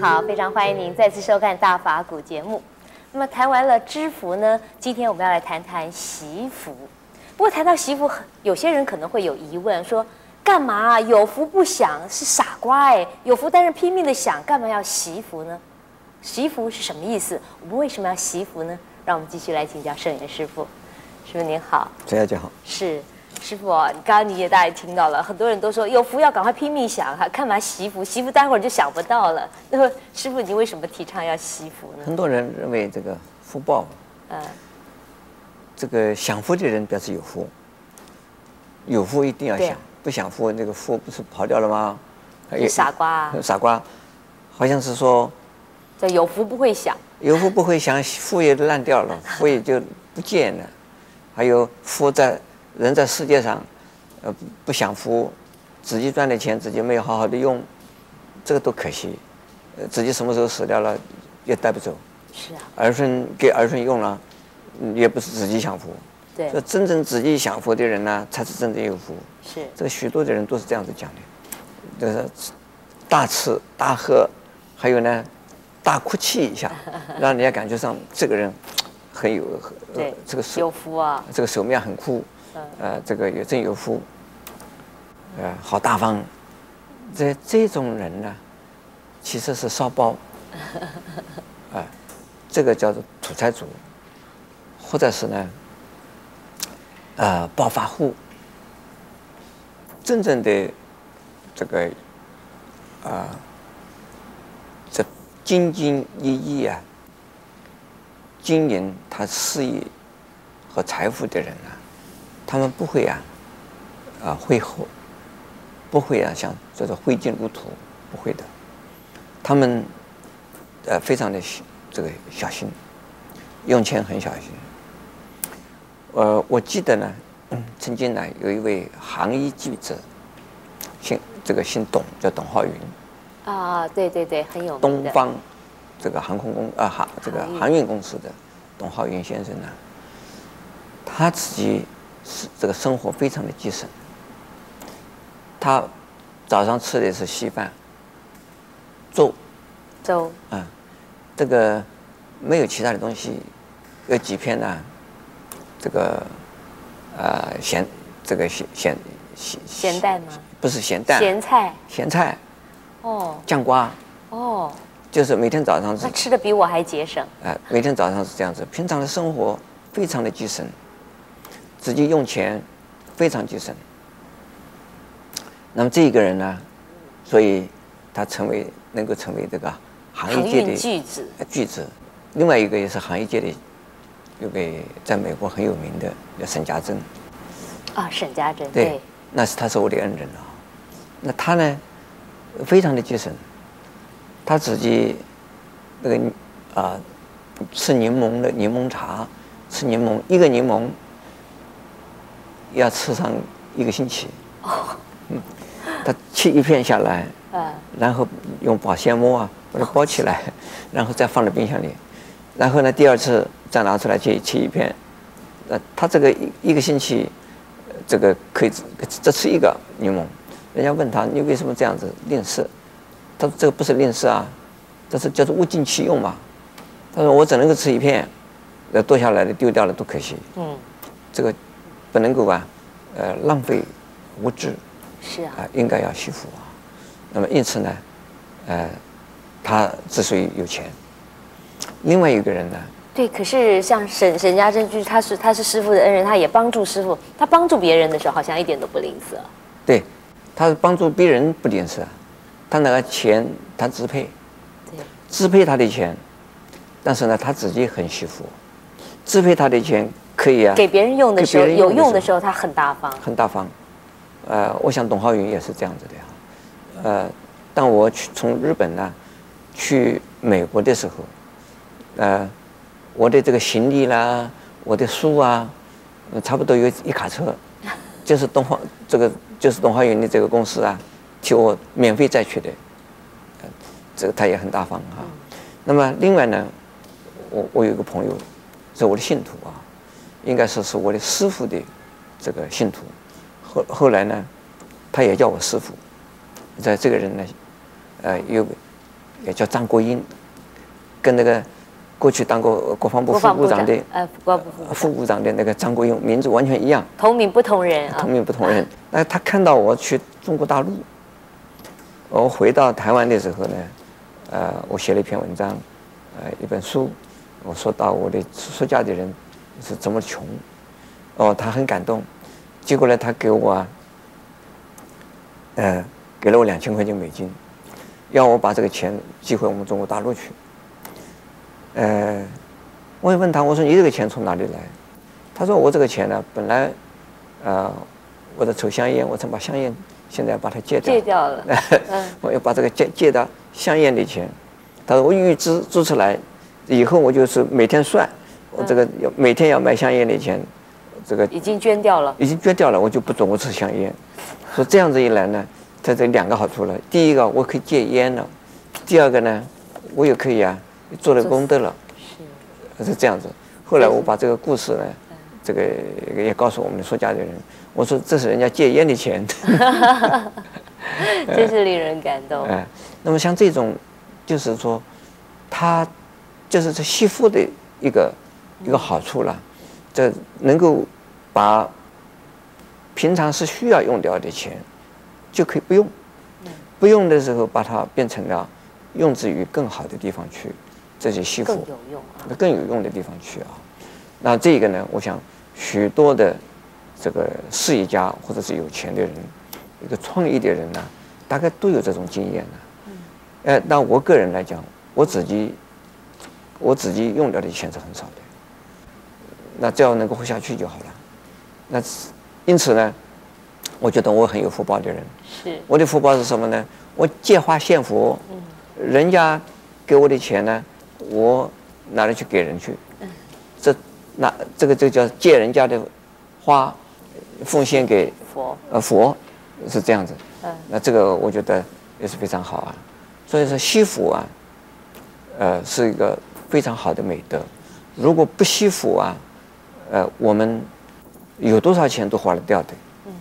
好，非常欢迎您再次收看《大法古》节目。那么谈完了知福呢，今天我们要来谈谈习福。不过谈到习福，有些人可能会有疑问，说干嘛有福不享是傻瓜哎？有福但是拼命的享，干嘛要习福呢？习福是什么意思？我们为什么要习福呢？让我们继续来请教圣严师傅。师傅您好，陈小姐好，是。师傅刚刚你也大概听到了，很多人都说有福要赶快拼命想，哈，干嘛惜福？惜福待会儿就想不到了。那么师傅，你为什么提倡要惜福呢？很多人认为这个福报，嗯，这个享福的人表示有福，有福一定要享，不享福那个福不是跑掉了吗？是傻瓜啊，傻瓜，好像是说，这有福不会享，有福不会享，福也烂掉了，福也就不见了，还有福在。人在世界上，呃，不享福，自己赚的钱自己没有好好的用，这个多可惜，呃，自己什么时候死掉了，也带不走。是啊。儿孙给儿孙用了，也不是自己享福。对。这真正自己享福的人呢，才是真正有福。是。这个许多的人都是这样子讲的，就是大吃大喝，还有呢，大哭泣一下，让人家感觉上这个人很有，对，这个有福啊，这个手面很酷。呃，这个有真有福，呃，好大方。这这种人呢，其实是烧包，啊、呃，这个叫做土财主，或者是呢，呃，暴发户。真正的这个啊、呃，这兢兢业业啊，经营他事业和财富的人呢。他们不会啊，啊，挥霍，不会啊，像这个挥金如土，不会的。他们呃，非常的这个小心，用钱很小心。呃，我记得呢，曾经呢，有一位行医记者，姓这个姓董，叫董浩云。啊，对对对，很有名。东方这个航空公啊航这个航运公司的董浩云先生呢，他自己。是这个生活非常的节省。他早上吃的是稀饭、粥、粥，啊，这个没有其他的东西，有几片呢？这个呃咸，这个咸咸咸咸蛋吗？不是咸蛋，咸菜，咸菜，哦，酱瓜，哦，就是每天早上他吃的比我还节省。啊，每天早上是这样子，平常的生活非常的节省。自己用钱非常节省，那么这一个人呢，所以他成为能够成为这个行业界的巨子。巨子，另外一个也是行业界的，有个在美国很有名的叫沈家珍。啊，沈家珍。对，对那是他是我的恩人啊。那他呢，非常的节省，他自己那个啊，吃柠檬的柠檬茶，吃柠檬一个柠檬。要吃上一个星期，嗯，他切一片下来，嗯然后用保鲜膜啊把它包起来，然后再放在冰箱里，然后呢，第二次再拿出来切切一片，呃，他这个一一个星期，这个可以只吃一个柠檬。人家问他，你为什么这样子吝啬？他说这个不是吝啬啊，这是叫做物尽其用嘛。他说我只能够吃一片，那剁下来的丢掉了多可惜。嗯，这个。不能够啊，呃，浪费物质，是啊，呃、应该要惜福啊。那么因此呢，呃，他之所以有钱，另外一个人呢，对，可是像沈沈家珍，就是他是他是师傅的恩人，他也帮助师傅，他帮助别人的时候好像一点都不吝啬。对，他是帮助别人不吝啬，他那个钱他支配，支配他的钱，但是呢，他自己很惜福，支配他的钱。可以啊，给别人用的时候，有用的时候他很大方，很大方。呃，我想董浩云也是这样子的呀。呃，当我去从日本呢去美国的时候，呃，我的这个行李啦，我的书啊，差不多有一卡车，就是东浩这个就是董浩云的这个公司啊，替我免费再去的。这个他也很大方啊。那么另外呢，我我有一个朋友，是我的信徒啊。应该说是我的师傅的这个信徒，后后来呢，他也叫我师傅。在这个人呢，呃，有也叫张国英，跟那个过去当过国防部副部长的呃，国防部副部长的那个张国英名字完全一样，同名不同人啊，同名不同人。那他看到我去中国大陆，我回到台湾的时候呢，呃，我写了一篇文章，呃，一本书，我说到我的出家的人是怎么穷，哦，他很感动，结果呢，他给我，呃，给了我两千块钱美金，要我把这个钱寄回我们中国大陆去。呃，我也问他，我说你这个钱从哪里来？他说我这个钱呢，本来，呃，我在抽香烟，我曾把香烟。现在把它戒掉，戒掉了。嗯、我要把这个戒戒到香烟的钱。他说我预支支出来，以后我就是每天算，我这个要每天要买香烟的钱，这个已经捐掉了。已经捐掉了，我就不准我吃香烟。说这样子一来呢，它这两个好处了。第一个我可以戒烟了，第二个呢，我也可以啊做了功德了。是，是这样子。后来我把这个故事呢，这个也告诉我们的出家的人。我说这是人家戒烟的钱，真是令人感动。哎，那么像这种，就是说，他就是这惜福的一个一个好处了，这能够把平常是需要用掉的钱，就可以不用，不用的时候把它变成了用之于更好的地方去，这些惜福更有用，啊更有用的地方去啊。那这个呢，我想许多的。这个事业家或者是有钱的人，一个创业的人呢，大概都有这种经验呢。呃，那我个人来讲，我自己我自己用掉的钱是很少的。那只要能够活下去就好了。那因此呢，我觉得我很有福报的人。是。我的福报是什么呢？我借花献佛，嗯人家给我的钱呢，我拿来去给人去。嗯这那这个就叫借人家的花。奉献给佛，呃，佛是这样子，嗯，那这个我觉得也是非常好啊。所以说惜福啊，呃，是一个非常好的美德。如果不惜福啊，呃，我们有多少钱都花得掉的，嗯，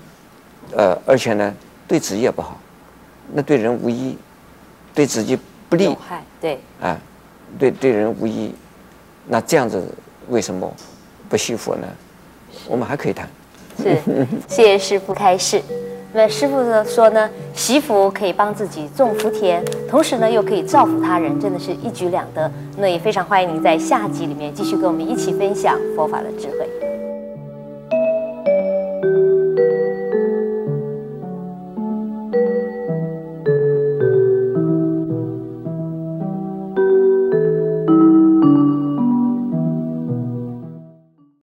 呃，而且呢，对自己也不好，那对人无益，对自己不利，对，啊，对对人无益，那这样子为什么不惜福呢？我们还可以谈。是，谢谢师傅开示。那师傅呢说呢，惜福可以帮自己种福田，同时呢又可以造福他人，真的是一举两得。那也非常欢迎您在下集里面继续跟我们一起分享佛法的智慧。